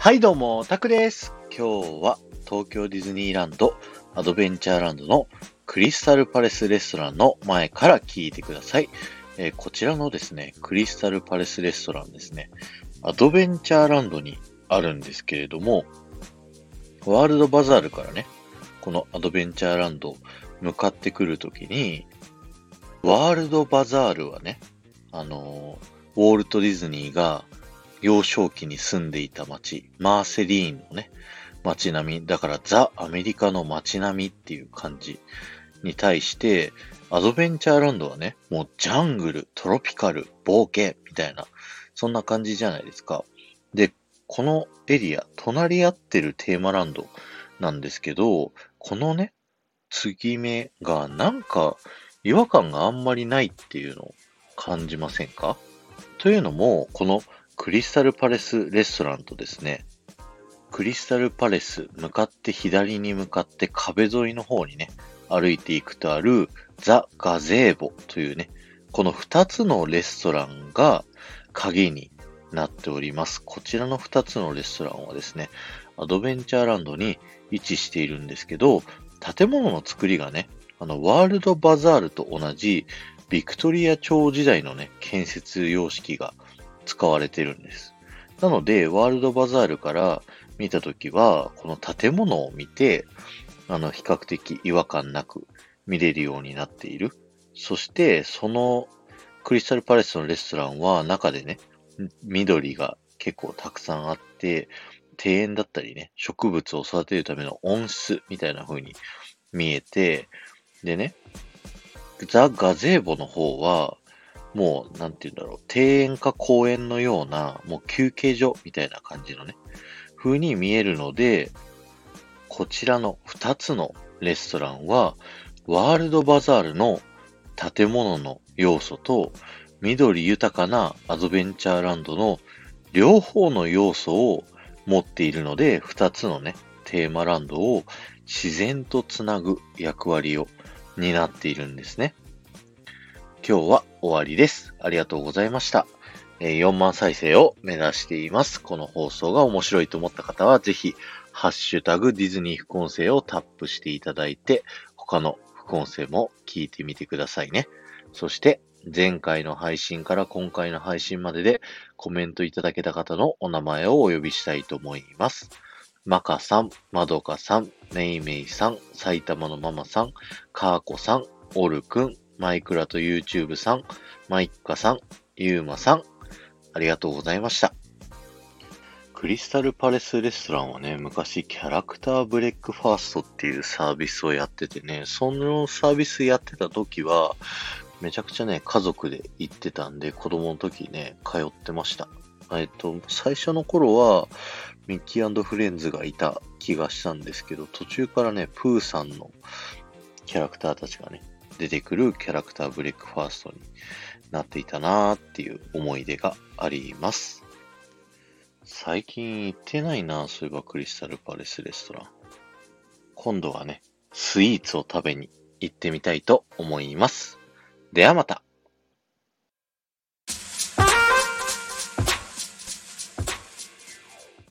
はいどうも、タクです。今日は東京ディズニーランドアドベンチャーランドのクリスタルパレスレストランの前から聞いてください。えーこちらのですね、クリスタルパレスレストランですね、アドベンチャーランドにあるんですけれども、ワールドバザールからね、このアドベンチャーランド向かってくるときに、ワールドバザールはね、あのーウォルト・ディズニーが幼少期に住んでいた街、マーセリーンのね、街並み、だからザ・アメリカの街並みっていう感じに対して、アドベンチャーランドはね、もうジャングル、トロピカル、冒険みたいな、そんな感じじゃないですか。で、このエリア、隣り合ってるテーマランドなんですけど、このね、継ぎ目がなんか違和感があんまりないっていうのを感じませんか？というのも、このクリスタルパレスレストランとですね、クリスタルパレス向かって左に向かって壁沿いの方にね、歩いていくとあるザ・ガゼーボというね、この2つのレストランが鍵になっております。こちらの2つのレストランはですね、アドベンチャーランドに位置しているんですけど、建物の作りがね、あの、ワールドバザールと同じビクトリア朝時代のね、建設様式が使われてるんです。なので、ワールドバザールから見たときは、この建物を見て、あの、比較的違和感なく見れるようになっている。そして、そのクリスタルパレスのレストランは中でね、緑が結構たくさんあって、庭園だったりね、植物を育てるための温室みたいな風に見えて、でね、ザ・ガゼーボの方は、もう、なんて言うんだろう、庭園か公園のような、もう休憩所みたいな感じのね、風に見えるので、こちらの2つのレストランは、ワールドバザールの建物の要素と、緑豊かなアドベンチャーランドの両方の要素を持っているので、2つのね、テーマランドを自然とつなぐ役割を担っているんですね。今日は終わりです。ありがとうございました。え4万再生を目指しています。この放送が面白いと思った方は、ぜひ、ハッシュタグディズニー副音声をタップしていただいて、他の副音声も聞いてみてくださいね。そして、前回の配信から今回の配信まででコメントいただけた方のお名前をお呼びしたいと思います。マカさん、まどかさん、めいめいさん、埼玉のママさん、かーこさん、おるくん、マイクラと YouTube さん、マイッカさん、ゆうまさん、ありがとうございました。クリスタルパレスレストランはね、昔キャラクターブレックファーストっていうサービスをやっててね、そのサービスやってた時は、めちゃくちゃね、家族で行ってたんで、子供の時ね、通ってました。えっと、最初の頃は、ミッキーフレンズがいた気がしたんですけど、途中からね、プーさんのキャラクターたちがね、出てくるキャラクターブレックファーストになっていたなーっていう思い出があります。最近行ってないな、そういえばクリスタルパレスレストラン。今度はね、スイーツを食べに行ってみたいと思います。ではまた。